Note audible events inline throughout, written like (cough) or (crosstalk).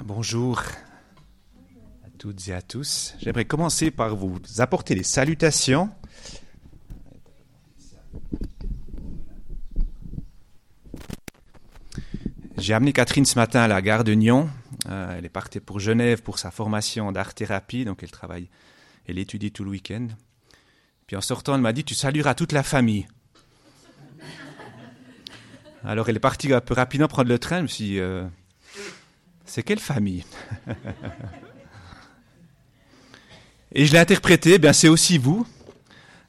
Bonjour à toutes et à tous. J'aimerais commencer par vous apporter les salutations. J'ai amené Catherine ce matin à la gare de Nyon. Euh, elle est partie pour Genève pour sa formation d'art-thérapie, donc elle travaille, elle étudie tout le week-end. Puis en sortant, elle m'a dit Tu salueras toute la famille. Alors elle est partie un peu rapidement prendre le train. Je me suis euh, C'est quelle famille (laughs) Et je l'ai interprété, eh bien c'est aussi vous.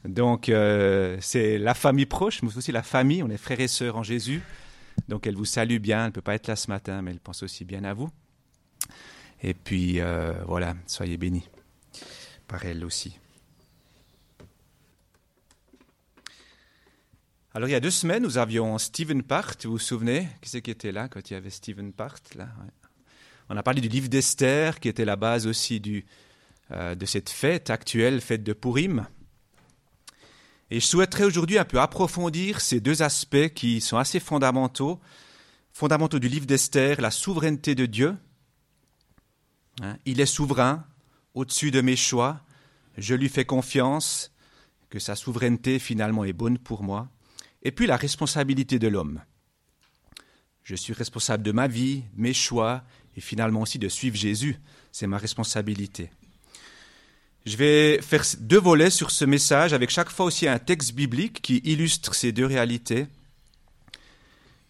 Donc euh, c'est la famille proche, mais aussi la famille. On est frères et sœurs en Jésus. Donc elle vous salue bien. Elle ne peut pas être là ce matin, mais elle pense aussi bien à vous. Et puis euh, voilà, soyez bénis par elle aussi. Alors il y a deux semaines, nous avions Stephen Part, vous vous souvenez? Qui c'est qui était là quand il y avait Stephen Part là? On a parlé du livre d'Esther, qui était la base aussi euh, de cette fête actuelle, fête de Purim. Et je souhaiterais aujourd'hui un peu approfondir ces deux aspects qui sont assez fondamentaux, fondamentaux du livre d'Esther, la souveraineté de Dieu. Hein, il est souverain, au-dessus de mes choix, je lui fais confiance, que sa souveraineté finalement est bonne pour moi. Et puis la responsabilité de l'homme. Je suis responsable de ma vie, mes choix, et finalement aussi de suivre Jésus. C'est ma responsabilité. Je vais faire deux volets sur ce message, avec chaque fois aussi un texte biblique qui illustre ces deux réalités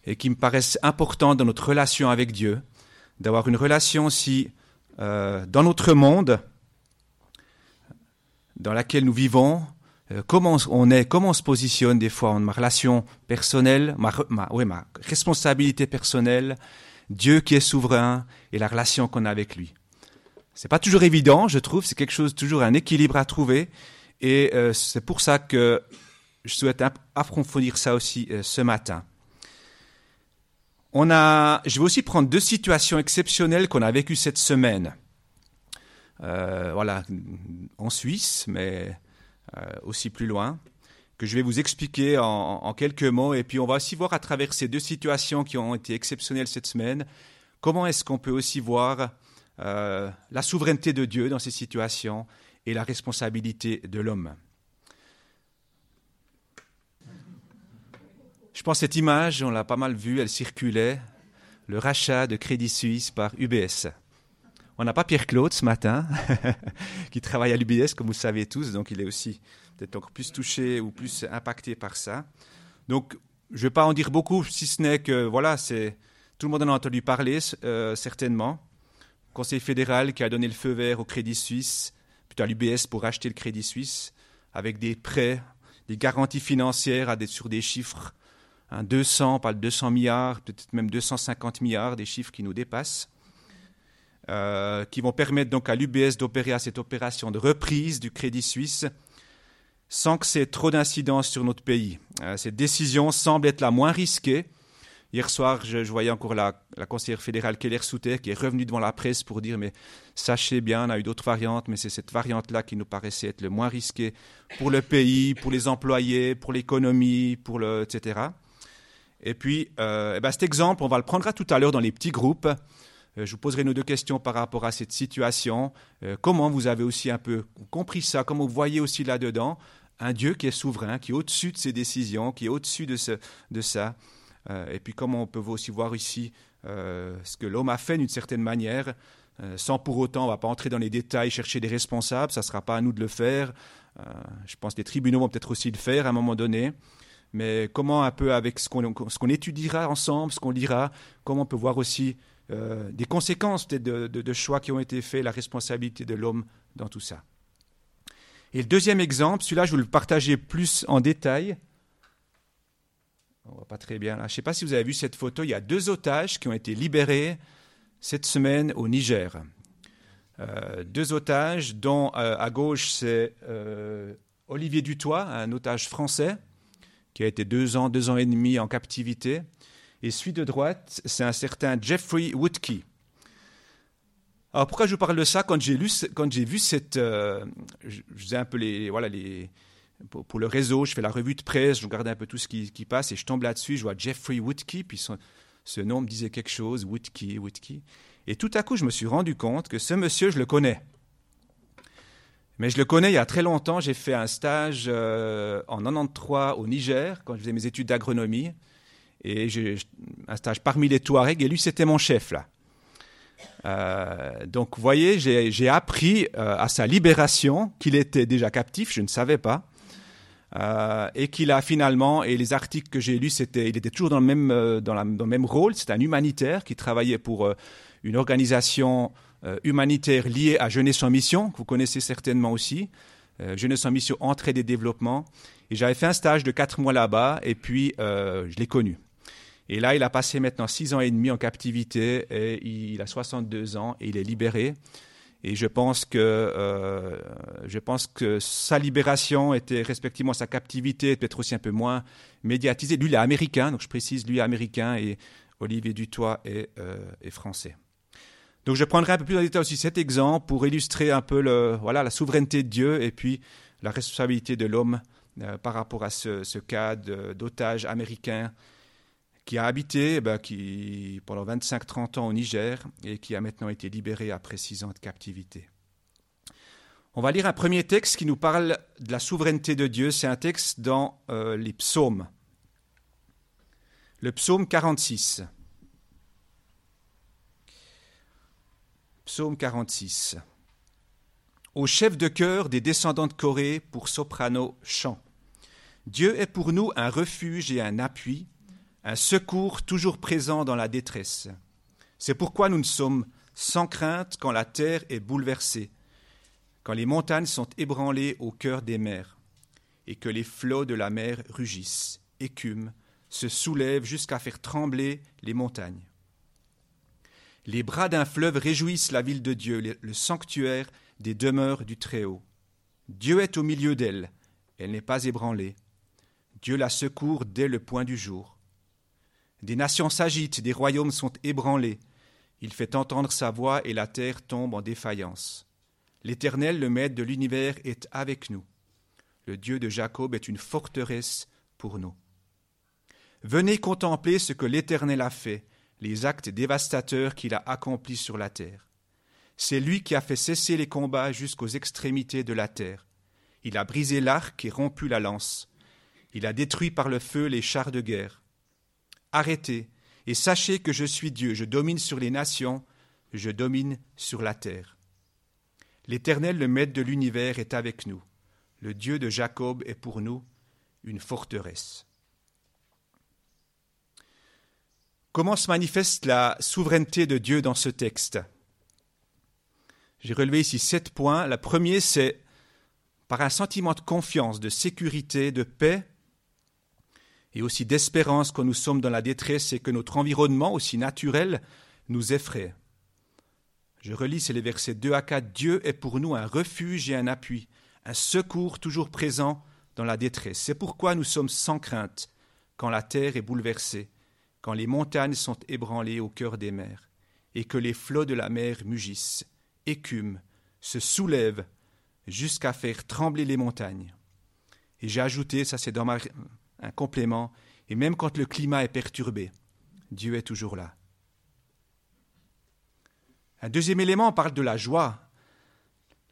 et qui me paraissent importants dans notre relation avec Dieu, d'avoir une relation aussi euh, dans notre monde, dans laquelle nous vivons, euh, comment on est, comment on se positionne des fois ma relation personnelle, ma responsabilité personnelle, Dieu qui est souverain et la relation qu'on a avec lui. C'est pas toujours évident, je trouve, c'est quelque chose, toujours un équilibre à trouver. Et euh, c'est pour ça que je souhaite approfondir ça aussi euh, ce matin. On a, je vais aussi prendre deux situations exceptionnelles qu'on a vécues cette semaine. Euh, voilà, en Suisse, mais aussi plus loin, que je vais vous expliquer en, quelques mots. Et puis on va aussi voir à travers ces deux situations qui ont été exceptionnelles cette semaine, comment est-ce qu'on peut aussi voir euh, la souveraineté de Dieu dans ces situations et la responsabilité de l'homme. Je pense que cette image, on l'a pas mal vue, elle circulait, le rachat de Crédit Suisse par UBS. On n'a pas Pierre-Claude ce matin, (laughs) qui travaille à l'UBS, comme vous le savez tous, donc il est aussi peut-être encore plus touché ou plus impacté par ça. Donc, je ne vais pas en dire beaucoup, si ce n'est que, voilà, c'est tout le monde en a entendu parler, euh, certainement. Conseil fédéral qui a donné le feu vert au Crédit Suisse, plutôt à l'UBS pour acheter le Crédit Suisse, avec des prêts, des garanties financières à des, sur des chiffres, hein, 200, pas de 200 milliards, peut-être même 250 milliards, des chiffres qui nous dépassent, euh, qui vont permettre donc à l'UBS d'opérer à cette opération de reprise du Crédit Suisse sans que c'est trop d'incidence sur notre pays. Euh, cette décision semble être la moins risquée Hier soir, je, voyais encore la, conseillère fédérale Keller Souter qui est revenue devant la presse pour dire mais sachez bien, on a eu d'autres variantes, mais c'est cette variante-là qui nous paraissait être le moins risquée pour le pays, pour les employés, pour l'économie, pour le etc. Et puis, euh, ben cet exemple, on va le prendre tout à l'heure dans les petits groupes. Euh, je vous poserai nos deux questions par rapport à cette situation. Comment vous avez aussi un peu compris ça? Comment vous voyez aussi là-dedans? Un Dieu qui est souverain, qui est au-dessus de ses décisions, qui est au-dessus de, ce, de ça euh, et puis comment on peut aussi voir ici euh, ce que l'homme a fait d'une certaine manière, euh, sans pour autant, on ne va pas entrer dans les détails, chercher des responsables, ça ne sera pas à nous de le faire. je pense que les tribunaux vont peut-être aussi le faire à un moment donné. Mais comment un peu avec ce qu'on qu étudiera ensemble, ce qu'on lira, comment on peut voir aussi des conséquences peut-être de, choix qui ont été faits, la responsabilité de l'homme dans tout ça. Et le deuxième exemple, celui-là, je vais le partager plus en détail. On voit pas très bien là. Je ne sais pas si vous avez vu cette photo. Il y a deux otages qui ont été libérés cette semaine au Niger. Euh, deux otages, dont euh, à gauche c'est euh, Olivier Dutoit, un otage français qui a été deux ans, deux ans et demi en captivité. Et celui de droite, c'est un certain Jeffrey Woodkey. Alors pourquoi je vous parle de ça Quand j'ai lu, quand j'ai vu cette, euh, je, faisais un peu les, voilà les, pour, le réseau, je fais la revue de presse, je regarde un peu tout ce qui, qui passe et je tombe là-dessus, je vois Jeffrey Woodkey, puis ce nom me disait quelque chose, Whitkey, Whitkey. Et tout à coup, je me suis rendu compte que ce monsieur, je le connais. Mais je le connais il y a très longtemps. J'ai fait un stage euh, en 93 au Niger, quand je faisais mes études d'agronomie. Et un stage parmi les Touaregs, et lui, c'était mon chef, là. Euh, donc, vous voyez, j'ai appris euh, à sa libération qu'il était déjà captif, je ne savais pas. Euh, et qu'il a finalement, et les articles que j'ai lus, il était toujours dans le même, dans, dans le même rôle. C'est un humanitaire qui travaillait pour une organisation humanitaire liée à Jeunesse en Mission, que vous connaissez certainement aussi. Jeunesse en Mission, entraide et développement. Et j'avais fait un stage de quatre mois là-bas, et puis je l'ai connu. Et là, il a passé maintenant six ans et demi en captivité, et il a 62 ans, et il est libéré. Et je pense que, euh, je pense que sa libération était respectivement sa captivité, peut-être aussi un peu moins médiatisée. Lui, il est américain, donc je précise, lui est américain et Olivier Dutoit est, euh, est français. Donc je prendrai un peu plus en détail aussi cet exemple pour illustrer un peu voilà, la souveraineté de Dieu et puis la responsabilité de l'homme euh, par rapport à ce, ce cas d'otage américain qui a habité eh ben, qui, pendant 25-30 ans au Niger et qui a maintenant été libéré après six ans de captivité. On va lire un premier texte qui nous parle de la souveraineté de Dieu. C'est un texte dans euh, les psaumes. Le psaume 46. Psaume 46. Au chef de chœur des descendants de Corée pour soprano chant. Dieu est pour nous un refuge et un appui, un secours toujours présent dans la détresse. C'est pourquoi nous ne sommes sans crainte quand la terre est bouleversée, quand les montagnes sont ébranlées au cœur des mers, et que les flots de la mer rugissent, écument, se soulèvent jusqu'à faire trembler les montagnes. Les bras d'un fleuve réjouissent la ville de Dieu, le sanctuaire des demeures du Très-Haut. Dieu est au milieu d'elle, elle n'est pas ébranlée. Dieu la secourt dès le point du jour. Des nations s'agitent, des royaumes sont ébranlés. Il fait entendre sa voix et la terre tombe en défaillance. L'Éternel, le Maître de l'univers, est avec nous. Le Dieu de Jacob est une forteresse pour nous. Venez contempler ce que l'Éternel a fait, les actes dévastateurs qu'il a accomplis sur la terre. C'est lui qui a fait cesser les combats jusqu'aux extrémités de la terre. Il a brisé l'arc et rompu la lance. Il a détruit par le feu les chars de guerre. Arrêtez et sachez que je suis Dieu, je domine sur les nations, je domine sur la terre. L'Éternel, le Maître de l'univers, est avec nous. Le Dieu de Jacob est pour nous une forteresse. Comment se manifeste la souveraineté de Dieu dans ce texte? J'ai relevé ici sept points. Le premier, c'est par un sentiment de confiance, de sécurité, de paix et aussi d'espérance quand nous sommes dans la détresse et que notre environnement, aussi naturel, nous effraie. Je relis, les versets 2 à 4. Dieu est pour nous un refuge et un appui, un secours toujours présent dans la détresse. C'est pourquoi nous sommes sans crainte quand la terre est bouleversée, quand les montagnes sont ébranlées au cœur des mers, et que les flots de la mer mugissent, écument, se soulèvent, jusqu'à faire trembler les montagnes. Et j'ai ajouté, ça c'est dans ma un complément, et même quand le climat est perturbé, Dieu est toujours là. Un deuxième élément, on parle de la joie.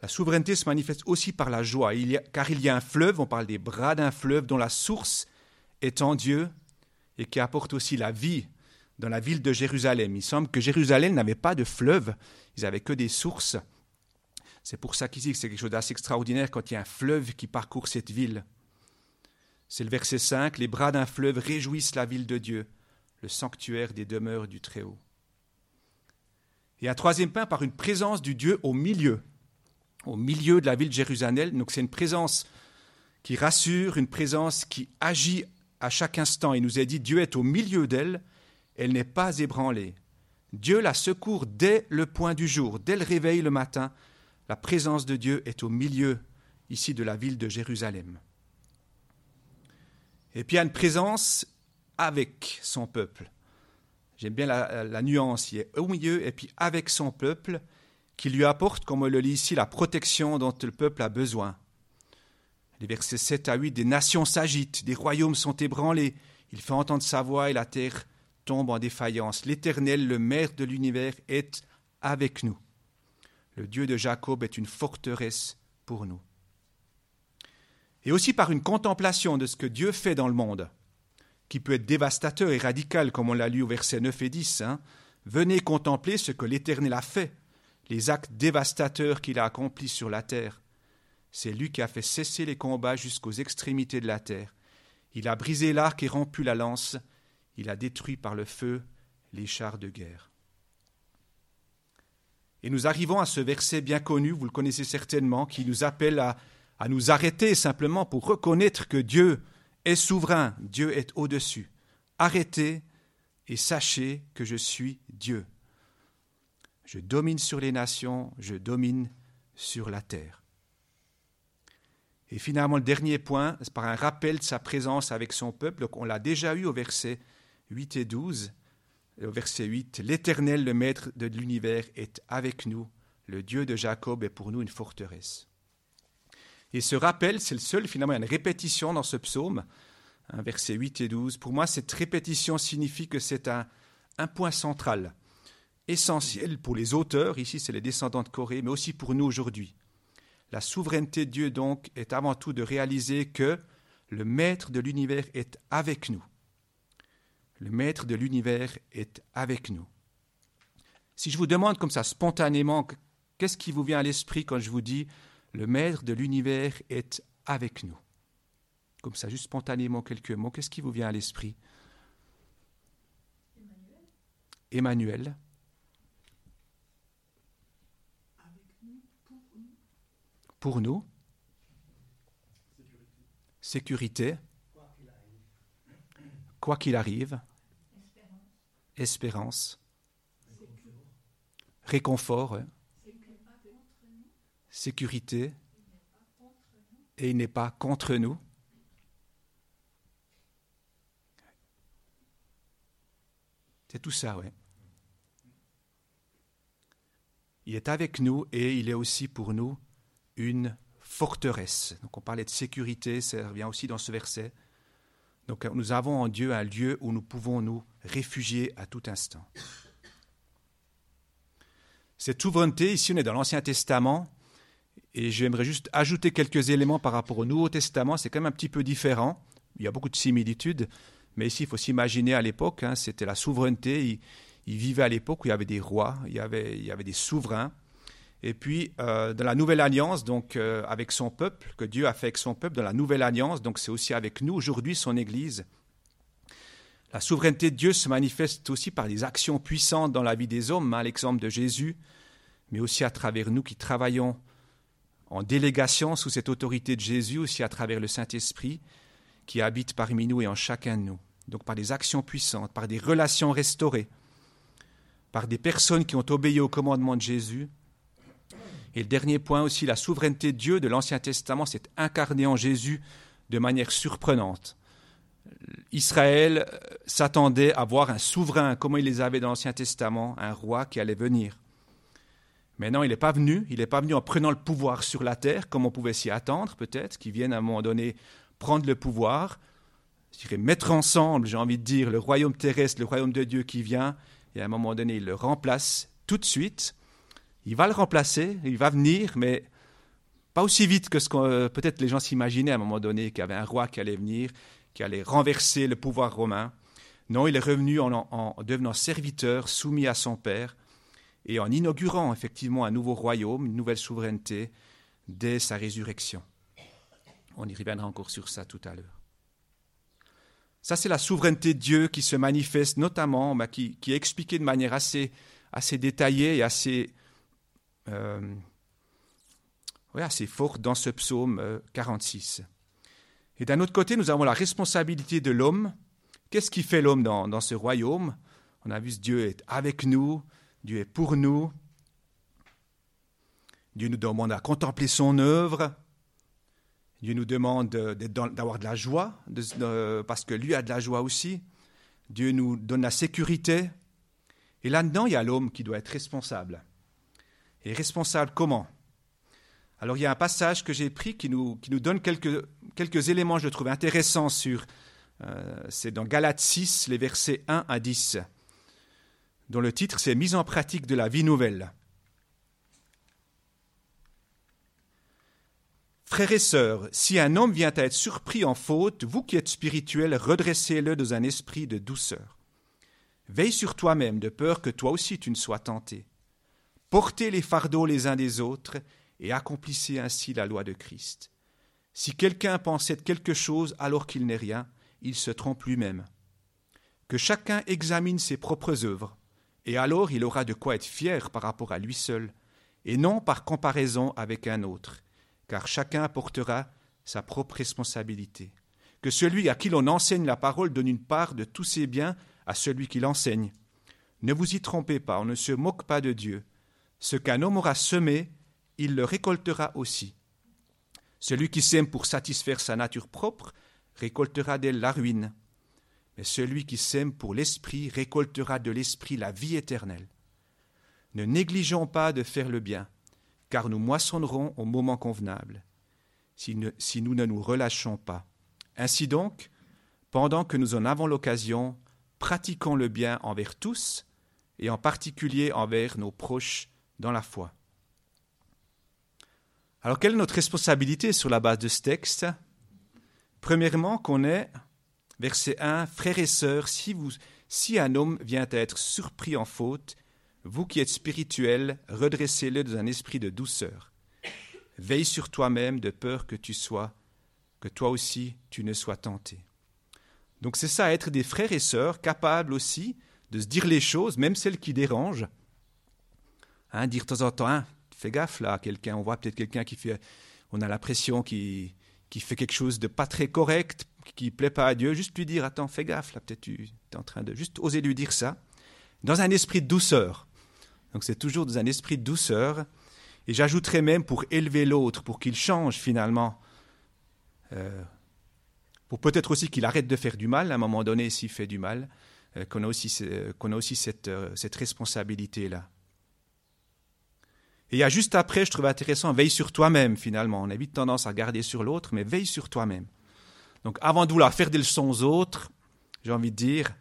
La souveraineté se manifeste aussi par la joie, car il y a un fleuve, on parle des bras d'un fleuve dont la source est en Dieu et qui apporte aussi la vie dans la ville de Jérusalem. Il semble que Jérusalem n'avait pas de fleuve, ils n'avaient que des sources. C'est pour ça qu'ici, c'est quelque chose d'assez extraordinaire quand il y a un fleuve qui parcourt cette ville. C'est le verset 5, les bras d'un fleuve réjouissent la ville de Dieu, le sanctuaire des demeures du Très-Haut. Et un troisième point par une présence du Dieu au milieu, au milieu de la ville de Jérusalem. Donc c'est une présence qui rassure, une présence qui agit à chaque instant. Il nous est dit, Dieu est au milieu d'elle, elle n'est pas ébranlée. Dieu la secourt dès le point du jour, dès le réveil le matin. La présence de Dieu est au milieu ici de la ville de Jérusalem. Et puis il a une présence avec son peuple. J'aime bien la, nuance, il est au milieu et puis avec son peuple qui lui apporte, comme on le lit ici, la protection dont le peuple a besoin. Les versets 7 à 8, des nations s'agitent, des royaumes sont ébranlés, il fait entendre sa voix et la terre tombe en défaillance. L'Éternel, le Maître de l'univers, est avec nous. Le Dieu de Jacob est une forteresse pour nous. Et aussi par une contemplation de ce que Dieu fait dans le monde, qui peut être dévastateur et radical, comme on l'a lu au verset 9 et 10. Hein. Venez contempler ce que l'Éternel a fait, les actes dévastateurs qu'il a accomplis sur la terre. C'est lui qui a fait cesser les combats jusqu'aux extrémités de la terre. Il a brisé l'arc et rompu la lance. Il a détruit par le feu les chars de guerre. Et nous arrivons à ce verset bien connu, vous le connaissez certainement, qui nous appelle à, à nous arrêter simplement pour reconnaître que Dieu est souverain, Dieu est au-dessus. Arrêtez et sachez que je suis Dieu. Je domine sur les nations, je domine sur la terre. Et finalement, le dernier point, par un rappel de sa présence avec son peuple. on l'a déjà eu au verset 8 et 12. Au verset 8, L'Éternel, le Maître de l'univers, est avec nous. Le Dieu de Jacob est pour nous une forteresse. Et ce rappel, c'est le seul, finalement, il y a une répétition dans ce psaume, hein, versets 8 et 12. Pour moi, cette répétition signifie que c'est un, un point central, essentiel pour les auteurs, ici c'est les descendants de Corée, mais aussi pour nous aujourd'hui. La souveraineté de Dieu, donc, est avant tout de réaliser que le Maître de l'univers est avec nous. Le Maître de l'univers est avec nous. Si je vous demande comme ça spontanément, qu'est-ce qui vous vient à l'esprit quand je vous dis le Maître de l'univers est avec nous Comme ça, juste spontanément quelques mots, qu'est-ce qui vous vient à l'esprit? Emmanuel. Pour nous? Sécurité. Quoi qu'il arrive. Espérance. Réconfort. Sécurité. Et il n'est pas contre nous. C'est tout ça, oui. Il est avec nous et il est aussi pour nous une forteresse. Donc on parlait de sécurité, ça revient aussi dans ce verset. Donc nous avons en Dieu un lieu où nous pouvons nous réfugier à tout instant. Cette souveraineté, ici on est dans l'Ancien Testament, et j'aimerais juste ajouter quelques éléments par rapport au Nouveau Testament, c'est quand même un petit peu différent, il y a beaucoup de similitudes, mais ici il faut s'imaginer à l'époque, hein, c'était la souveraineté, il, vivait à l'époque où il y avait des rois, il y avait, il y avait des souverains, et puis, euh, dans la nouvelle alliance, donc euh, avec son peuple, que Dieu a fait avec son peuple, dans la nouvelle alliance, donc c'est aussi avec nous aujourd'hui, son Église. La souveraineté de Dieu se manifeste aussi par des actions puissantes dans la vie des hommes, à hein, l'exemple de Jésus, mais aussi à travers nous qui travaillons en délégation sous cette autorité de Jésus, aussi à travers le Saint-Esprit qui habite parmi nous et en chacun de nous. Donc par des actions puissantes, par des relations restaurées, par des personnes qui ont obéi au commandement de Jésus, et le dernier point aussi, la souveraineté de Dieu de l'Ancien Testament s'est incarnée en Jésus de manière surprenante. Israël euh, s'attendait à voir un souverain, comme il les avait dans l'Ancien Testament, un roi qui allait venir. Mais non, il n'est pas venu. Il n'est pas venu en prenant le pouvoir sur la terre, comme on pouvait s'y attendre, peut-être, qu'il vienne à un moment donné prendre le pouvoir, je dirais mettre ensemble, j'ai envie de dire, le royaume terrestre, le royaume de Dieu qui vient, et à un moment donné, il le remplace tout de suite il va le remplacer, il va venir, mais pas aussi vite que ce que euh, peut-être les gens s'imaginaient à un moment donné, qu'il y avait un roi qui allait venir, qui allait renverser le pouvoir romain. Non, il est revenu en, en, devenant serviteur, soumis à son Père, et en inaugurant effectivement un nouveau royaume, une nouvelle souveraineté, dès sa résurrection. On y reviendra encore sur ça tout à l'heure. Ça, c'est la souveraineté de Dieu qui se manifeste notamment, bah, qui, qui, est expliquée de manière assez, assez détaillée et assez euh, assez fort dans ce psaume 46. Euh, Et d'un autre côté, nous avons la responsabilité de l'homme. Qu'est-ce qui fait l'homme dans, dans, ce royaume? On a vu que Dieu est avec nous, Dieu est pour nous. Dieu nous demande à contempler son œuvre. Dieu nous demande d'avoir de la joie, parce que lui a de la joie aussi. Dieu nous donne la sécurité. Et là-dedans, il y a l'homme qui doit être responsable. Et responsable comment? Alors il y a un passage que j'ai pris qui nous, donne quelques, quelques éléments, je trouve, intéressants sur Euh, c'est dans Galates 6, les versets 1 à 10, dont le titre c'est Mise en pratique de la vie nouvelle. Frères et sœurs, si un homme vient à être surpris en faute, vous qui êtes spirituels, redressez-le dans un esprit de douceur. Veille sur toi-même, de peur que toi aussi tu ne sois tenté. Portez les fardeaux les uns des autres et accomplissez ainsi la loi de Christ. Si quelqu'un pense être quelque chose alors qu'il n'est rien, il se trompe lui-même. Que chacun examine ses propres œuvres, et alors il aura de quoi être fier par rapport à lui seul, et non par comparaison avec un autre, car chacun portera sa propre responsabilité. Que celui à qui l'on enseigne la parole donne une part de tous ses biens à celui qui l'enseigne. Ne vous y trompez pas, on ne se moque pas de Dieu. Ce qu'un homme aura semé, il le récoltera aussi. Celui qui sème pour satisfaire sa nature propre récoltera d'elle la ruine. Celui qui sème pour l'esprit récoltera de l'esprit la vie éternelle. Ne négligeons pas de faire le bien, car nous moissonnerons au moment convenable, si, si nous ne nous relâchons pas. Ainsi donc, pendant que nous en avons l'occasion, pratiquons le bien envers tous, et en particulier envers nos proches dans la foi. Alors, quelle est notre responsabilité sur la base de ce texte? Premièrement, qu'on est, verset 1, Frères et sœurs, si, un homme vient à être surpris en faute, vous qui êtes spirituels, redressez-le dans un esprit de douceur. Veille sur toi-même de peur que tu sois, que toi aussi tu ne sois tenté. Donc c'est ça, être des frères et sœurs capables aussi de se dire les choses, même celles qui dérangent. Hein, dire de temps en temps, hein, fais gaffe là, quelqu'un, on voit peut-être quelqu'un qui fait, on a l'impression qu'il qui fait quelque chose de pas très correct, qui plaît pas à Dieu, juste lui dire, attends, fais gaffe là, peut-être tu es en train de juste oser lui dire ça, dans un esprit de douceur. Donc c'est toujours dans un esprit de douceur. Et j'ajouterais même pour élever l'autre, pour qu'il change finalement. Euh, pour peut-être aussi qu'il arrête de faire du mal à un moment donné s'il fait du mal, euh, qu'on a aussi, qu'on a aussi cette, euh, cette responsabilité-là. Et il y a juste après, je trouve intéressant, veille sur toi-même finalement. On a vite tendance à regarder sur l'autre, mais veille sur toi-même. Donc avant de vouloir faire des leçons aux autres, j'ai envie de dire,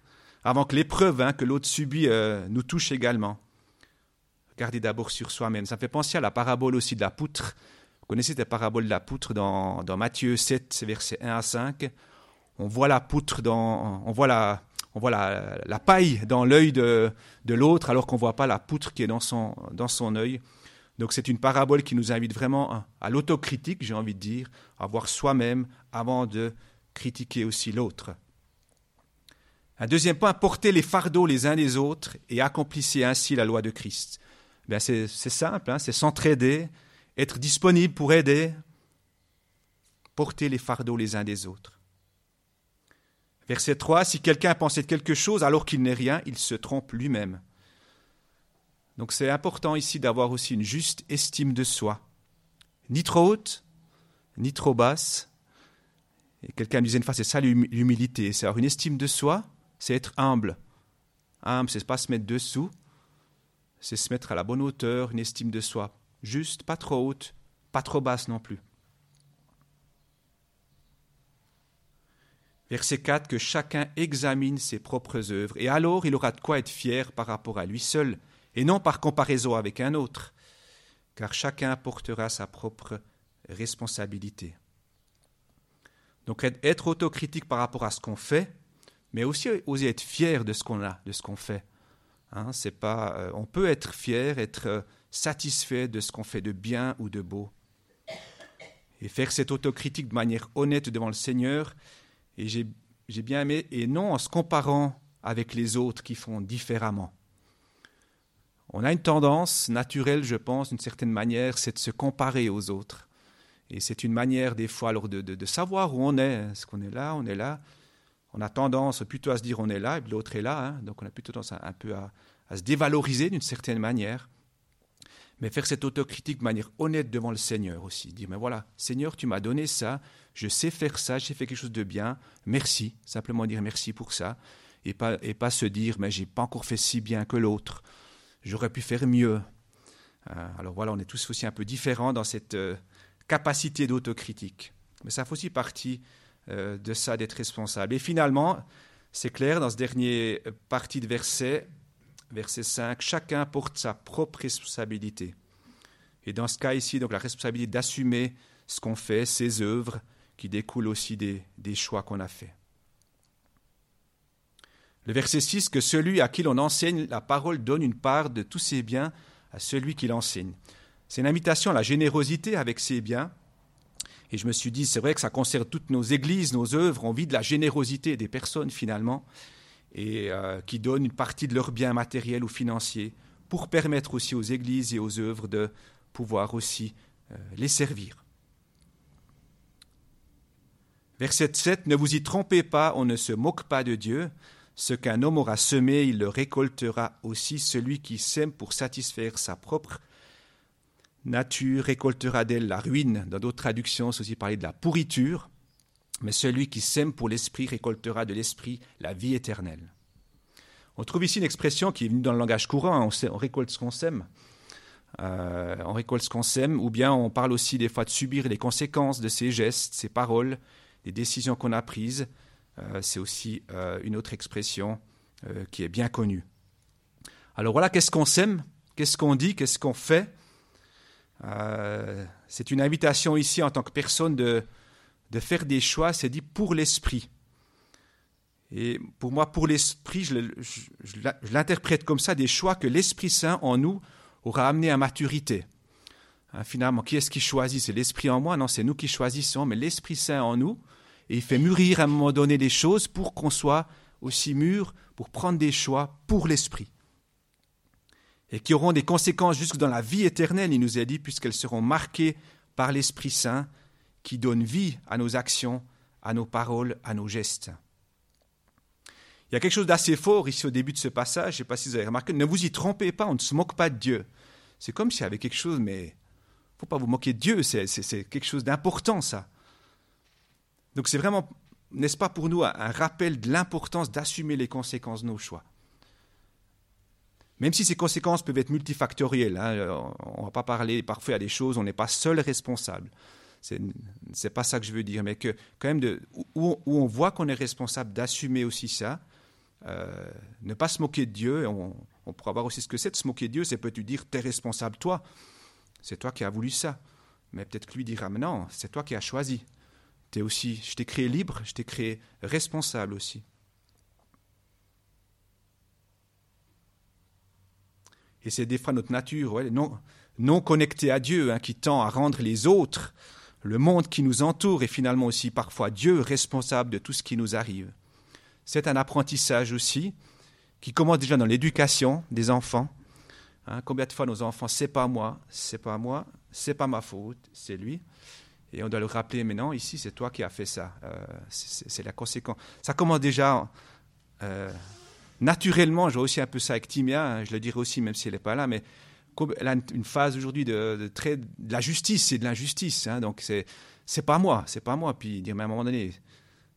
avant que l'épreuve hein, que l'autre subit euh, nous touche également, regardez d'abord sur soi-même. Ça fait penser à la parabole aussi de la poutre. Vous connaissez la parabole de la poutre dans, dans Matthieu 7, versets 1 à 5. On voit la poutre dans, on voit la, on voit la, la paille dans l'œil de, de l'autre alors qu'on ne voit pas la poutre qui est dans son, dans son œil. Donc c'est une parabole qui nous invite vraiment à, l'autocritique, j'ai envie de dire, à voir soi-même avant de critiquer aussi l'autre. Un deuxième point, porter les fardeaux les uns les autres et accomplissez ainsi la loi de Christ. Ben c'est simple, hein, c'est s'entraider, être disponible pour aider, porter les fardeaux les uns des autres. Verset 3, si quelqu'un pensait quelque chose alors qu'il n'est rien, il se trompe lui-même. Donc c'est important ici d'avoir aussi une juste estime de soi, ni trop haute, ni trop basse. Et quelqu'un me disait une fois, c'est ça l'humilité, c'est avoir une estime de soi, c'est être humble. Humble, c'est pas se mettre dessous, c'est se mettre à la bonne hauteur, une estime de soi, juste, pas trop haute, pas trop basse non plus. Verset 4, que chacun examine ses propres œuvres, et alors il aura de quoi être fier par rapport à lui seul et non par comparaison avec un autre, car chacun portera sa propre responsabilité. Donc être autocritique par rapport à ce qu'on fait, mais aussi oser être fier de ce qu'on a, de ce qu'on fait. Hein, c'est pas, euh, on peut être fier, être euh, satisfait de ce qu'on fait de bien ou de beau. Et faire cette autocritique de manière honnête devant le Seigneur, et j'ai bien aimé, et non en se comparant avec les autres qui font différemment. On a une tendance naturelle, je pense, d'une certaine manière, c'est de se comparer aux autres. Et c'est une manière, des fois, alors de, savoir où on est. Est-ce qu'on est là, on est là? On a tendance plutôt à se dire on est là, et l'autre est là. Hein. donc on a plutôt tendance un peu à, se dévaloriser d'une certaine manière. Mais faire cette autocritique de manière honnête devant le Seigneur aussi. Dire, mais voilà, Seigneur, tu m'as donné ça, je sais faire ça, j'ai fait quelque chose de bien, merci. Simplement dire merci pour ça. Et pas, et pas se dire, mais j'ai pas encore fait si bien que l'autre j'aurais pu faire mieux. Euh, alors voilà, on est tous aussi un peu différents dans cette euh, capacité d'autocritique. Mais ça fait aussi partie euh, de ça, d'être responsable. Et finalement, c'est clair, dans ce dernier partie de verset, verset 5, chacun porte sa propre responsabilité. Et dans ce cas ici, donc la responsabilité d'assumer ce qu'on fait, ses œuvres, qui découlent aussi des, des choix qu'on a faits. Le verset 6, que celui à qui l'on enseigne la parole donne une part de tous ses biens à celui qui l'enseigne. C'est une invitation à la générosité avec ses biens. Et je me suis dit, c'est vrai que ça concerne toutes nos églises, nos œuvres, on vit de la générosité des personnes finalement, et euh, qui donnent une partie de leurs biens matériels ou financiers pour permettre aussi aux églises et aux œuvres de pouvoir aussi euh, les servir. Verset 7, Ne vous y trompez pas, on ne se moque pas de Dieu. Ce qu'un homme aura semé, il le récoltera aussi. Celui qui sème pour satisfaire sa propre nature récoltera d'elle la ruine. Dans d'autres traductions, c'est aussi parler de la pourriture. Mais celui qui sème pour l'esprit récoltera de l'esprit la vie éternelle. On trouve ici une expression qui est venue dans le langage courant, on, on récolte ce qu'on sème. Euh, on récolte ce qu'on sème, ou bien on parle aussi des fois de subir les conséquences de ses gestes, ses paroles, des décisions qu'on a prises. Euh, c'est aussi euh, une autre expression qui est bien connue. Alors voilà, qu'est-ce qu'on sème Qu'est-ce qu'on dit Qu'est-ce qu'on fait C'est une invitation ici en tant que personne de, de faire des choix, c'est dit pour l'esprit. Et pour moi, pour l'esprit, je, l'interprète comme ça, des choix que l'Esprit Saint en nous aura amené à maturité. Hein, finalement, qui est-ce qui choisit? C'est l'Esprit en moi? Non, c'est nous qui choisissons, mais l'Esprit Saint en nous. Et il fait mûrir à un moment donné les choses pour qu'on soit aussi mûr, pour prendre des choix pour l'Esprit. Et qui auront des conséquences jusque dans la vie éternelle, il nous a dit, puisqu'elles seront marquées par l'Esprit Saint, qui donne vie à nos actions, à nos paroles, à nos gestes. Il y a quelque chose d'assez fort ici au début de ce passage, je ne sais pas si vous avez remarqué, ne vous y trompez pas, on ne se moque pas de Dieu. C'est comme s'il y avait quelque chose, mais il ne faut pas vous moquer de Dieu, c'est quelque chose d'important ça. Donc c'est vraiment, n'est-ce pas pour nous, un rappel de l'importance d'assumer les conséquences de nos choix. Même si ces conséquences peuvent être multifactorielles, hein, on ne va pas parler parfois à des choses, on n'est pas seul responsable. C'est pas ça que je veux dire, mais que quand même où, on voit qu'on est responsable d'assumer aussi ça, euh, ne pas se moquer de Dieu. On, pourra voir aussi ce que c'est de se moquer de Dieu. C'est peut-être dire t'es responsable toi, c'est toi qui as voulu ça. Mais peut-être que lui dira non, c'est toi qui as choisi. Es aussi, je t'ai créé libre, je t'ai créé responsable aussi. Et c'est des fois notre nature, non, connectée à Dieu, hein, qui tend à rendre les autres le monde qui nous entoure est finalement aussi parfois Dieu responsable de tout ce qui nous arrive. C'est un apprentissage aussi qui commence déjà dans l'éducation des enfants. Hein, combien de fois nos enfants, c'est pas moi, c'est pas moi, c'est pas ma faute, c'est lui. Et on doit le rappeler, mais non, ici c'est toi qui as fait ça. Euh, c'est la conséquence. Ça commence déjà euh, naturellement. Je vois aussi un peu ça avec Timia. Hein, je le dirai aussi, même si elle n'est pas là, mais elle a une phase aujourd'hui de, très de la justice, c'est de l'injustice. Hein, donc c'est c'est pas moi, c'est pas moi. Puis dire mais à un moment donné,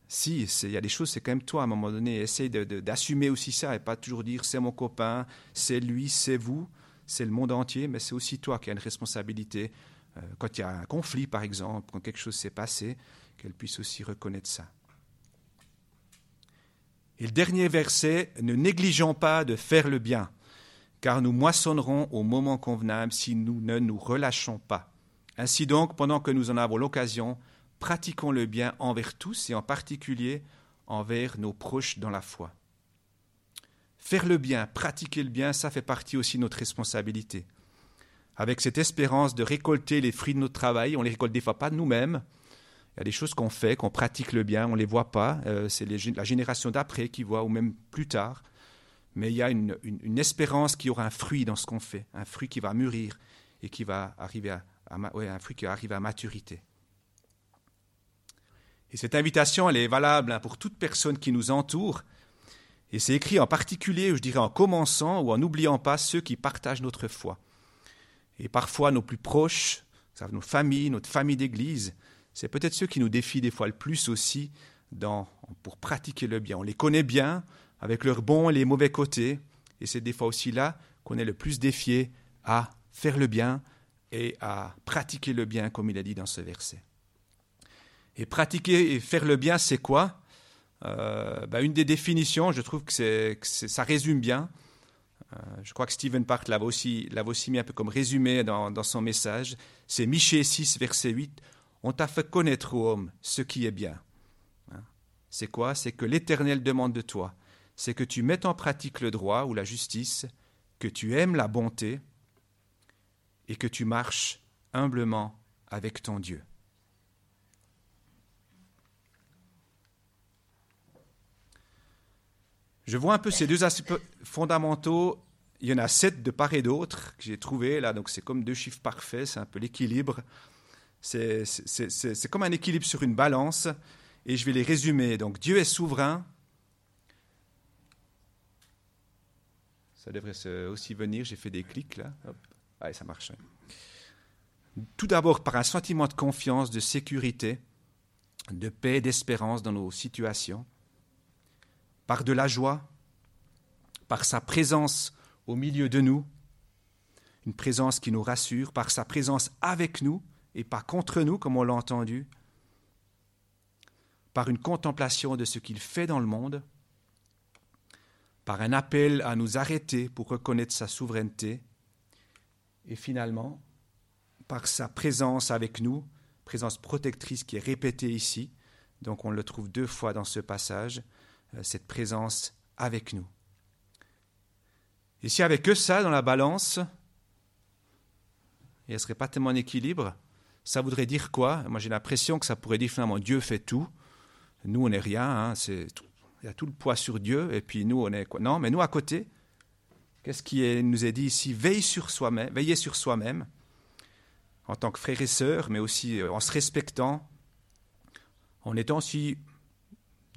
si il y a des choses, c'est quand même toi. À un moment donné, essaye d'assumer aussi ça et pas toujours dire c'est mon copain, c'est lui, c'est vous, c'est le monde entier, mais c'est aussi toi qui as une responsabilité. Euh, quand il y a un conflit, par exemple, quand quelque chose s'est passé, qu'elle puisse aussi reconnaître ça. Et le dernier verset, ne négligeons pas de faire le bien car nous moissonnerons au moment convenable si nous ne nous relâchons pas. Ainsi donc, pendant que nous en avons l'occasion, pratiquons le bien envers tous et en particulier envers nos proches dans la foi. Faire le bien, pratiquer le bien, ça fait partie aussi de notre responsabilité. Avec cette espérance de récolter les fruits de notre travail, on les récolte des fois pas nous-mêmes. Il y a des choses qu'on fait, qu'on pratique le bien, on ne les voit pas. Euh, c'est la génération d'après qui voit, ou même plus tard mais il y a une, espérance qu'il y aura un fruit dans ce qu'on fait, un fruit qui va mûrir et qui va arriver à, un fruit qui à maturité. Et cette invitation, elle est valable hein, pour toute personne qui nous entoure. Et c'est écrit en particulier, je dirais, en commençant ou en n'oubliant pas ceux qui partagent notre foi. Et parfois, nos plus proches, nos familles, notre famille d'église, c'est peut-être ceux qui nous défient des fois le plus aussi pour pratiquer le bien. On les connaît bien, avec leurs bons et les mauvais côtés. Et c'est des fois aussi là qu'on est le plus défié à faire le bien et à pratiquer le bien, comme il a dit dans ce verset. Et pratiquer et faire le bien, c'est quoi? Euh, bah, Une des définitions, je trouve que, ça résume bien. Euh, je crois que Stephen Park l'avait aussi, aussi mis un peu comme résumé dans, dans son message. C'est Michée 6, verset 8. On t'a fait connaître, ô homme, ce qui est bien. Hein? C'est quoi? C'est que l'Éternel demande de toi, c'est que tu mettes en pratique le droit ou la justice, que tu aimes la bonté et que tu marches humblement avec ton Dieu. Je vois un peu ces deux aspects fondamentaux. Il y en a sept de part et d'autre que j'ai trouvé là, donc c'est comme deux chiffres parfaits, c'est un peu l'équilibre. C'est comme un équilibre sur une balance, et je vais les résumer. Donc Dieu est souverain. Ça devrait aussi venir, j'ai fait des clics là. Allez, ça marche. Tout d'abord par un sentiment de confiance, de sécurité, de paix, d'espérance dans nos situations par de la joie, par sa présence au milieu de nous, une présence qui nous rassure, par sa présence avec nous et pas contre nous, comme on l'a entendu, par une contemplation de ce qu'il fait dans le monde, par un appel à nous arrêter pour reconnaître sa souveraineté, et finalement, par sa présence avec nous, présence protectrice qui est répétée ici, donc on le trouve deux fois dans ce passage, euh, cette présence avec nous. Et s'il n'y avait que ça dans la balance, et elle ne serait pas tellement en équilibre, ça voudrait dire quoi? Moi j'ai l'impression que ça pourrait dire finalement Dieu fait tout, nous on n'est rien, hein, il y a tout le poids sur Dieu, et puis nous on est quoi? Non, mais nous à côté, qu'est-ce qui nous est dit ici? Veille sur soi-même, veillez sur soi-même, en tant que frères et sœurs, mais aussi euh, en se respectant, en étant aussi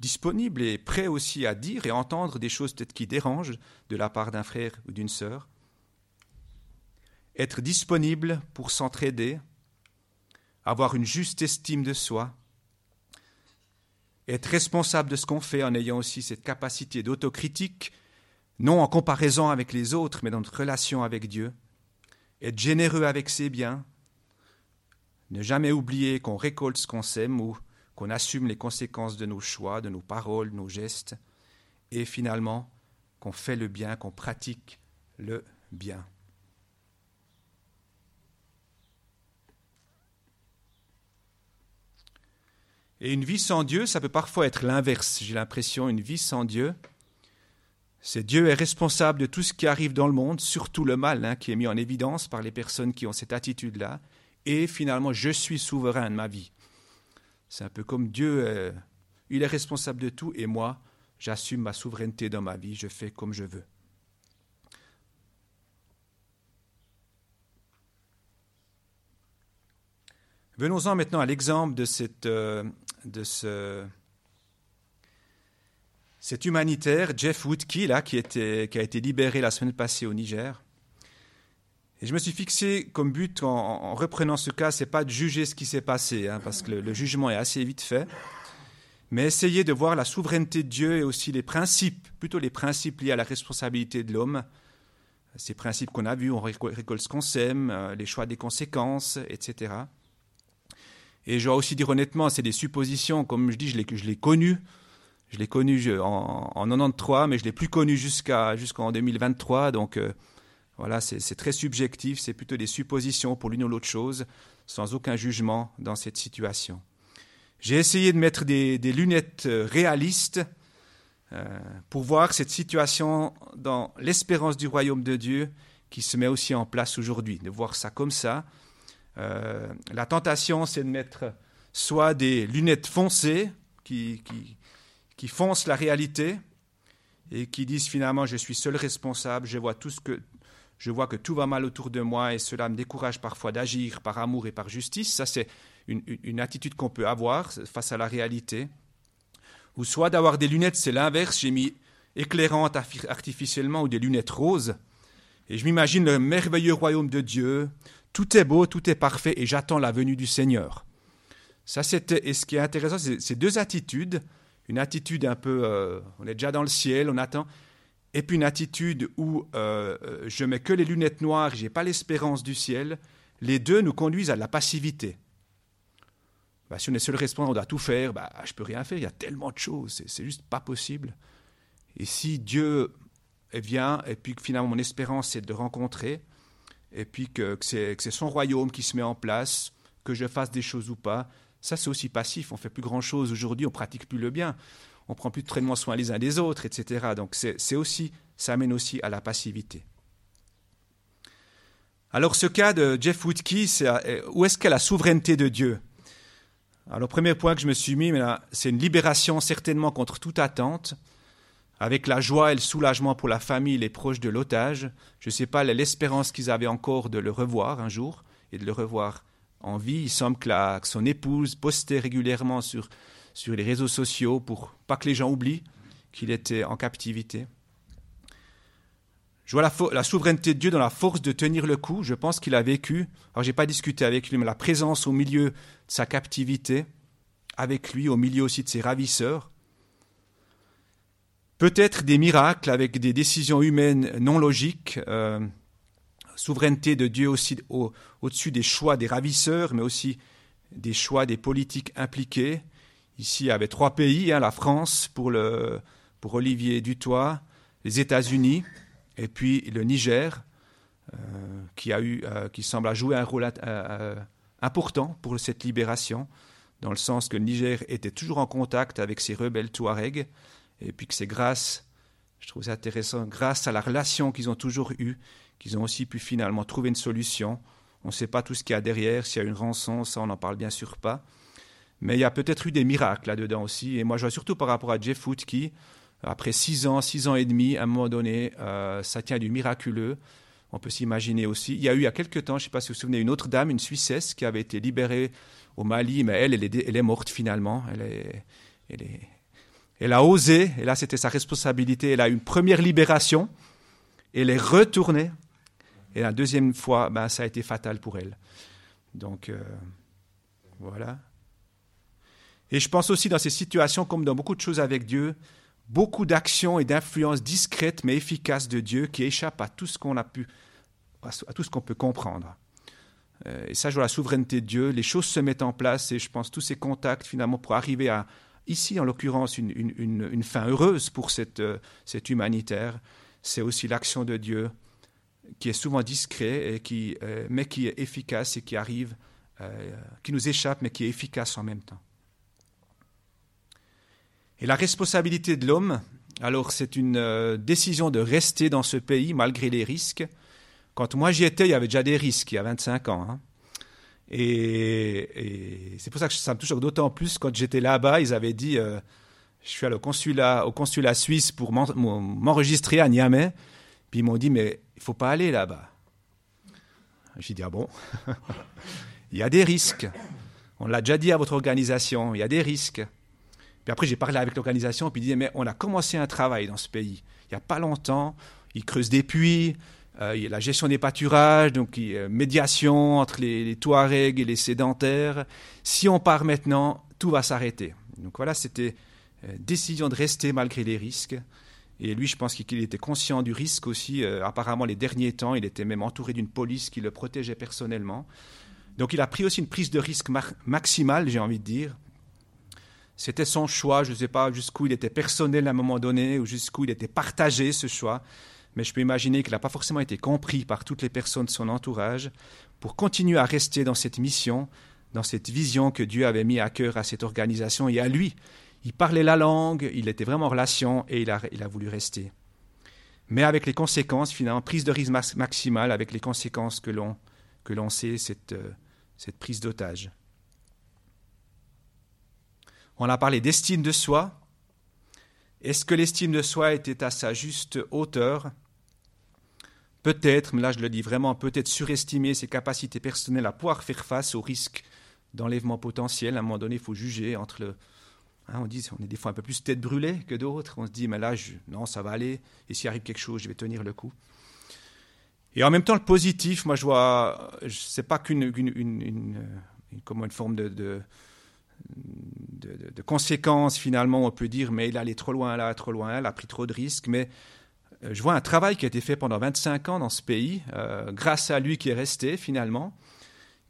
disponible et prêt aussi à dire et entendre des choses peut-être qui dérangent de la part d'un frère ou d'une sœur. Être disponible pour s'entraider, avoir une juste estime de soi, être responsable de ce qu'on fait en ayant aussi cette capacité d'autocritique, non en comparaison avec les autres, mais dans notre relation avec Dieu, être généreux avec ses biens, ne jamais oublier qu'on récolte ce qu'on sème ou qu'on assume les conséquences de nos choix, de nos paroles, nos gestes, et finalement qu'on fait le bien, qu'on pratique le bien. Et une vie sans Dieu, ça peut parfois être l'inverse, j'ai l'impression, une vie sans Dieu. C'est Dieu est responsable de tout ce qui arrive dans le monde, surtout le mal hein, qui est mis en évidence par les personnes qui ont cette attitude-là. Et finalement, je suis souverain de ma vie. C'est un peu comme Dieu, euh, il est responsable de tout et moi, j'assume ma souveraineté dans ma vie, je fais comme je veux. Venons-en maintenant à l'exemple de, cette, euh, de ce, cet humanitaire, Jeff Woodkey, là, qui, qui a été libéré la semaine passée au Niger. Et je me suis fixé comme but en, reprenant ce cas, c'est pas de juger ce qui s'est passé, hein, parce que le, jugement est assez vite fait, mais essayer de voir la souveraineté de Dieu et aussi les principes, plutôt les principes liés à la responsabilité de l'homme, ces principes qu'on a vus, on récolte ce qu'on sème, euh, les choix des conséquences, etc. Et je dois aussi dire honnêtement, c'est des suppositions, comme je dis, je l'ai connu, je l'ai connu en, en 93, mais je l'ai plus connu jusqu'en 2023, donc euh, voilà, c'est très subjectif, c'est plutôt des suppositions pour l'une ou l'autre chose, sans aucun jugement dans cette situation. J'ai essayé de mettre des, lunettes euh, réalistes euh, pour voir cette situation dans l'espérance du royaume de Dieu qui se met aussi en place aujourd'hui, de voir ça comme ça. Euh, la tentation, c'est de mettre soit des lunettes foncées qui, foncent la réalité et qui disent finalement je suis seul responsable, je vois tout ce que je vois que tout va mal autour de moi et cela me décourage parfois d'agir par amour et par justice. Ça, c'est une, attitude qu'on peut avoir face à la réalité. Ou soit d'avoir des lunettes, c'est l'inverse. J'ai mis éclairantes artificiellement ou des lunettes roses. Et je m'imagine le merveilleux royaume de Dieu. Tout est beau, tout est parfait et j'attends la venue du Seigneur. Ça, c'était, et ce qui est intéressant, c'est ces deux attitudes. Une attitude un peu, euh, on est déjà dans le ciel, on attend et puis une attitude où euh, euh, je mets que les lunettes noires, je n'ai pas l'espérance du ciel, les deux nous conduisent à la passivité. bah, si on est seul responsable, on doit tout faire, bah, je peux rien faire, il y a tellement de choses, c'est juste pas possible. Et si Dieu vient, et puis que finalement mon espérance c'est de rencontrer, et puis que, c'est son royaume qui se met en place, que je fasse des choses ou pas, ça c'est aussi passif, on fait plus grand chose aujourd'hui, on pratique plus le bien, on prend plus très soin les uns des autres, etc. Donc c'est aussi, ça amène aussi à la passivité. Alors ce cas de Jeff Woodkey, euh, où est-ce qu'est la souveraineté de Dieu? Alors premier point que je me suis mis, c'est une libération certainement contre toute attente, avec la joie et le soulagement pour la famille et les proches de l'otage. Je ne sais pas l'espérance qu'ils avaient encore de le revoir un jour et de le revoir en vie. Il semble que, son épouse postait régulièrement sur, sur les réseaux sociaux pour pas que les gens oublient qu'il était en captivité. Je vois la, la, souveraineté de Dieu dans la force de tenir le coup. Je pense qu'il a vécu, alors j'ai pas discuté avec lui, mais la présence au milieu de sa captivité, avec lui, au milieu aussi de ses ravisseurs. Peut-être des miracles avec des décisions humaines non logiques. Euh, souveraineté de Dieu aussi au, au-dessus des choix des ravisseurs, mais aussi des choix des politiques impliqués. Ici, il y avait trois pays, hein, la France pour, le, pour Olivier Dutoit, les États-Unis, et puis le Niger, euh, qui, a eu, euh, qui semble jouer un rôle important pour cette libération, dans le sens que le Niger était toujours en contact avec ses rebelles Touaregs, et puis que c'est grâce, je trouve ça intéressant, grâce à la relation qu'ils ont toujours eue, qu'ils ont aussi pu finalement trouver une solution. On ne sait pas tout ce qu'il y a derrière, s'il y a une rançon, ça on n'en parle bien sûr pas. Mais il y a peut-être eu des miracles là-dedans aussi. Et moi, je vois surtout par rapport à Jeff Foot qui, après six ans, six ans et demi, à un moment donné, euh, ça tient du miraculeux. On peut s'imaginer aussi. Il y a eu il y a quelques temps, je ne sais pas si vous vous souvenez, une autre dame, une Suissesse, qui avait été libérée au Mali, mais elle, elle est, morte finalement. Elle, est, elle a osé, et là c'était sa responsabilité, elle a eu une première libération, elle est retournée, et la deuxième fois, ben, ça a été fatal pour elle. Donc, euh, voilà. Et je pense aussi dans ces situations, comme dans beaucoup de choses avec Dieu, beaucoup d'actions et d'influences discrètes mais efficaces de Dieu qui échappent à tout ce qu'on a pu, à tout ce qu'on peut comprendre. Euh, et ça, je vois la souveraineté de Dieu. Les choses se mettent en place et je pense tous ces contacts finalement pour arriver à, ici en l'occurrence, une, fin heureuse pour cette, euh, humanitaire. C'est aussi l'action de Dieu qui est souvent discret euh, mais qui est efficace et qui arrive, qui nous échappe mais qui est efficace en même temps. Et la responsabilité de l'homme, alors c'est une euh, décision de rester dans ce pays malgré les risques. Quand moi j'y étais, il y avait déjà des risques, il y a 25 ans. Hein. Et, c'est pour ça que ça me touche d'autant plus quand j'étais là-bas, ils avaient dit, euh, je suis allé au consulat, au consulat suisse pour m'enregistrer à Niamey, puis ils m'ont dit, mais il faut pas aller là-bas. J'ai dit, ah bon? (laughs) Il y a des risques. On l'a déjà dit à votre organisation, il y a des risques. Puis après, j'ai parlé avec l'organisation, puis ils disaient, mais on a commencé un travail dans ce pays. Il n'y a pas longtemps, ils creusent des puits, il y a la gestion des pâturages, donc il y a médiation entre les, les Touaregs et les sédentaires. Si on part maintenant, tout va s'arrêter. Donc voilà, c'était euh, décision de rester malgré les risques. Et lui, je pense qu'il était conscient du risque aussi. Euh, apparemment, les derniers temps, il était même entouré d'une police qui le protégeait personnellement. Donc il a pris aussi une prise de risque maximale, j'ai envie de dire. C'était son choix, je ne sais pas jusqu'où il était personnel à un moment donné ou jusqu'où il était partagé ce choix, mais je peux imaginer qu'il n'a pas forcément été compris par toutes les personnes de son entourage pour continuer à rester dans cette mission, dans cette vision que Dieu avait mis à cœur à cette organisation et à lui. Il parlait la langue, il était vraiment en relation et il a, voulu rester. Mais avec les conséquences, finalement, prise de risque maximale, avec les conséquences que l'on, que sait, euh, cette prise d'otage. On a parlé d'estime de soi. Est-ce que l'estime de soi était à sa juste hauteur? Peut-être, mais là je le dis vraiment, peut-être surestimer ses capacités personnelles à pouvoir faire face au risque d'enlèvement potentiel. À un moment donné, il faut juger entre le. Hein, on dit, on est des fois un peu plus tête brûlée que d'autres. On se dit, mais là, non, ça va aller. Et s'il arrive quelque chose, je vais tenir le coup. Et en même temps, le positif, moi, je vois, c'est pas qu'une une, une, une, forme de de, conséquences finalement, on peut dire, mais il allait trop loin là, trop loin, il a pris trop de risques, mais je vois un travail qui a été fait pendant 25 ans dans ce pays, euh, grâce à lui qui est resté finalement,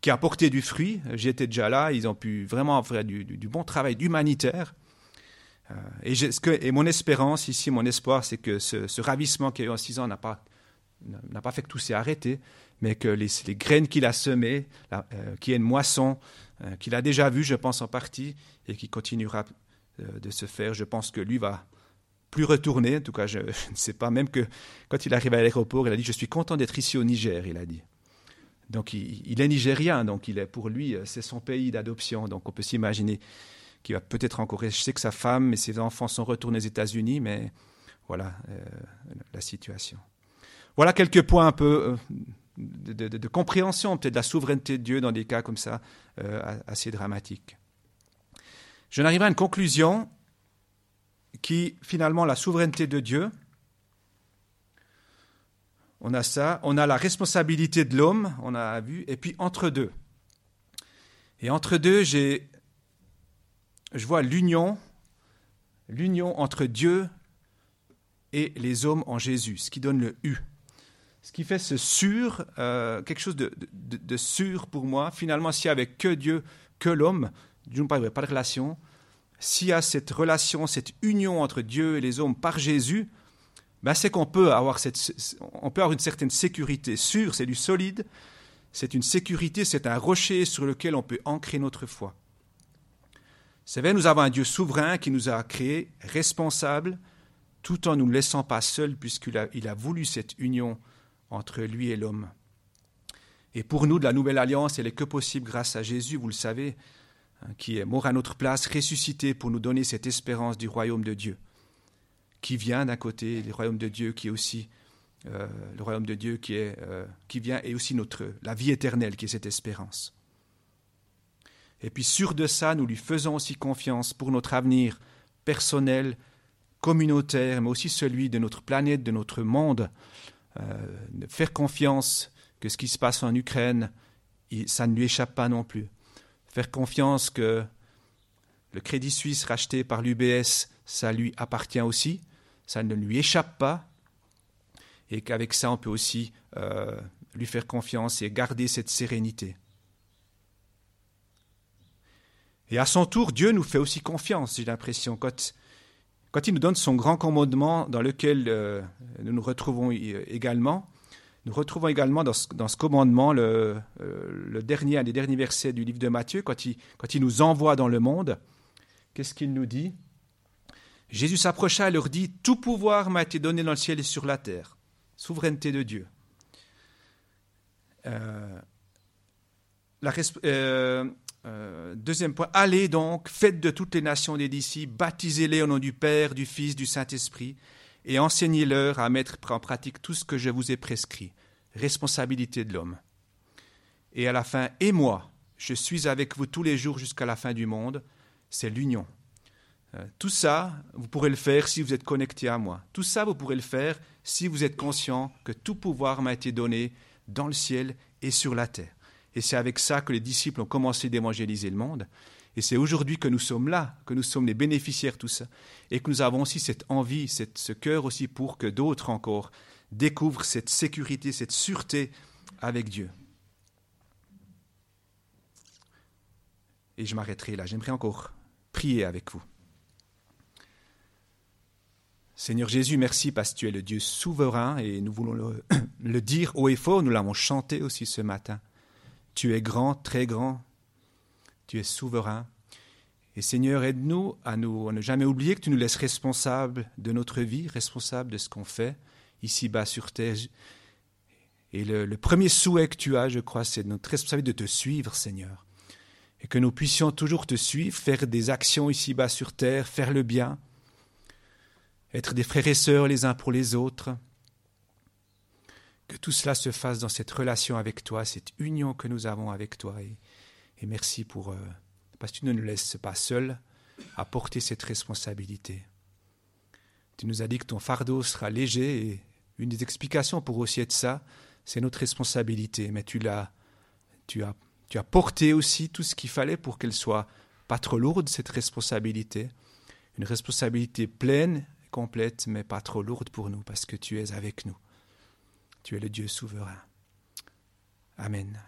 qui a porté du fruit. J'étais déjà là, ils ont pu vraiment faire du, bon travail humanitaire. Euh, et, mon espérance ici, mon espoir, c'est que ce, ravissement qui a eu en six ans n'a pas, n'a pas fait que tout s'est arrêté, mais que les, graines qu'il a semées, euh, qu'il y ait une moisson, euh, qu'il a déjà vue, je pense en partie, et qui continuera de se faire. Je pense que lui va plus retourner, en tout cas je, (laughs) je ne sais pas, même que quand il arrive à l'aéroport, il a dit, je suis content d'être ici au Niger, il a dit. Donc il, est nigérien, donc il pour lui, euh, c'est son pays d'adoption. Donc on peut s'imaginer qu'il va peut-être encore sais que sa femme et ses enfants sont retournés aux États-Unis, mais voilà euh, la situation. Voilà quelques points un peu euh, de, compréhension peut-être de la souveraineté de Dieu dans des cas comme ça assez dramatiques. Je n'arrive à une conclusion qui finalement la souveraineté de Dieu on a ça, on a la responsabilité de l'homme, on a vu, et puis entre deux. Et entre deux, j'ai, je vois l'union, l'union entre Dieu et les hommes en Jésus, ce qui donne le U. Ce qui fait ce sûr, euh, quelque chose de, sûr pour moi. Finalement, s'il n'y avait que Dieu, que l'homme, Dieu ne pas de relation, s'il y a cette relation, cette union entre Dieu et les hommes par Jésus, ben, c'est qu'on peut avoir, cette, on peut avoir une certaine sécurité sûre, c'est du solide, c'est une sécurité, c'est un rocher sur lequel on peut ancrer notre foi. C'est vrai, nous avons un Dieu souverain qui nous a créés responsables, tout en ne nous laissant pas seuls, puisqu'il a, il a voulu cette union entre lui et l'homme. Et pour nous, de la nouvelle alliance, elle est que possible grâce à Jésus, vous le savez, qui est mort à notre place, ressuscité pour nous donner cette espérance du royaume de Dieu qui vient d'un côté, le royaume de Dieu qui est aussi euh, le royaume de Dieu qui, est, euh, vient et aussi notre, la vie éternelle qui est cette espérance. Et puis sûr de ça, nous lui faisons aussi confiance pour notre avenir personnel, communautaire, mais aussi celui de notre planète, de notre monde. Euh, faire confiance que ce qui se passe en Ukraine, ça ne lui échappe pas non plus. Faire confiance que le Crédit Suisse racheté par l'UBS, ça lui appartient aussi ça ne lui échappe pas, et qu'avec ça, on peut aussi euh, lui faire confiance et garder cette sérénité. Et à son tour, Dieu nous fait aussi confiance, j'ai l'impression, quand, quand il nous donne son grand commandement dans lequel euh, nous nous retrouvons également. Nous retrouvons également dans ce, commandement le, euh, dernier, des derniers versets du livre de Matthieu, quand il, nous envoie dans le monde. Qu'est-ce qu'il nous dit? Jésus s'approcha et leur dit Tout pouvoir m'a été donné dans le ciel et sur la terre. Souveraineté de Dieu. Euh, euh, deuxième point, allez donc, faites de toutes les nations des disciples, baptisez-les au nom du Père, du Fils, du Saint-Esprit, et enseignez-leur à mettre en pratique tout ce que je vous ai prescrit. Responsabilité de l'homme. Et à la fin, et moi, je suis avec vous tous les jours jusqu'à la fin du monde. C'est l'union. Euh, tout ça, vous pourrez le faire si vous êtes connecté à moi. Tout ça, vous pourrez le faire si vous êtes conscient que tout pouvoir m'a été donné dans le ciel et sur la terre. Et c'est avec ça que les disciples ont commencé d'évangéliser le monde. Et c'est aujourd'hui que nous sommes là, que nous sommes les bénéficiaires de tout ça. Et que nous avons aussi cette envie, ce cœur aussi pour que d'autres encore découvrent cette sécurité, cette sûreté avec Dieu. Et je m'arrêterai là. J'aimerais encore prier avec vous. Seigneur Jésus, merci parce que tu es le Dieu souverain et nous voulons le, (clears throat) dire haut et fort, nous l'avons chanté aussi ce matin. Tu es grand, très grand, tu es souverain. Et Seigneur, aide-nous à, nous, ne jamais oublier que tu nous laisses responsables de notre vie, responsables de ce qu'on fait ici-bas sur terre. Et le, premier souhait que tu as, je crois, c'est notre responsabilité de te suivre, Seigneur. Et que nous puissions toujours te suivre, faire des actions ici-bas sur terre, faire le bien, être des frères et sœurs les uns pour les autres. Que tout cela se fasse dans cette relation avec toi, cette union que nous avons avec toi. Et, merci pour, euh, parce que tu ne nous laisses pas seuls à porter cette responsabilité. Tu nous as dit que ton fardeau sera léger et une des explications pour aussi être ça, c'est notre responsabilité. Mais tu l'as, tu as, tu as porté aussi tout ce qu'il fallait pour qu'elle soit pas trop lourde, cette responsabilité. Une responsabilité pleine complète, mais pas trop lourde pour nous, parce que tu es avec nous. Tu es le Dieu souverain. Amen.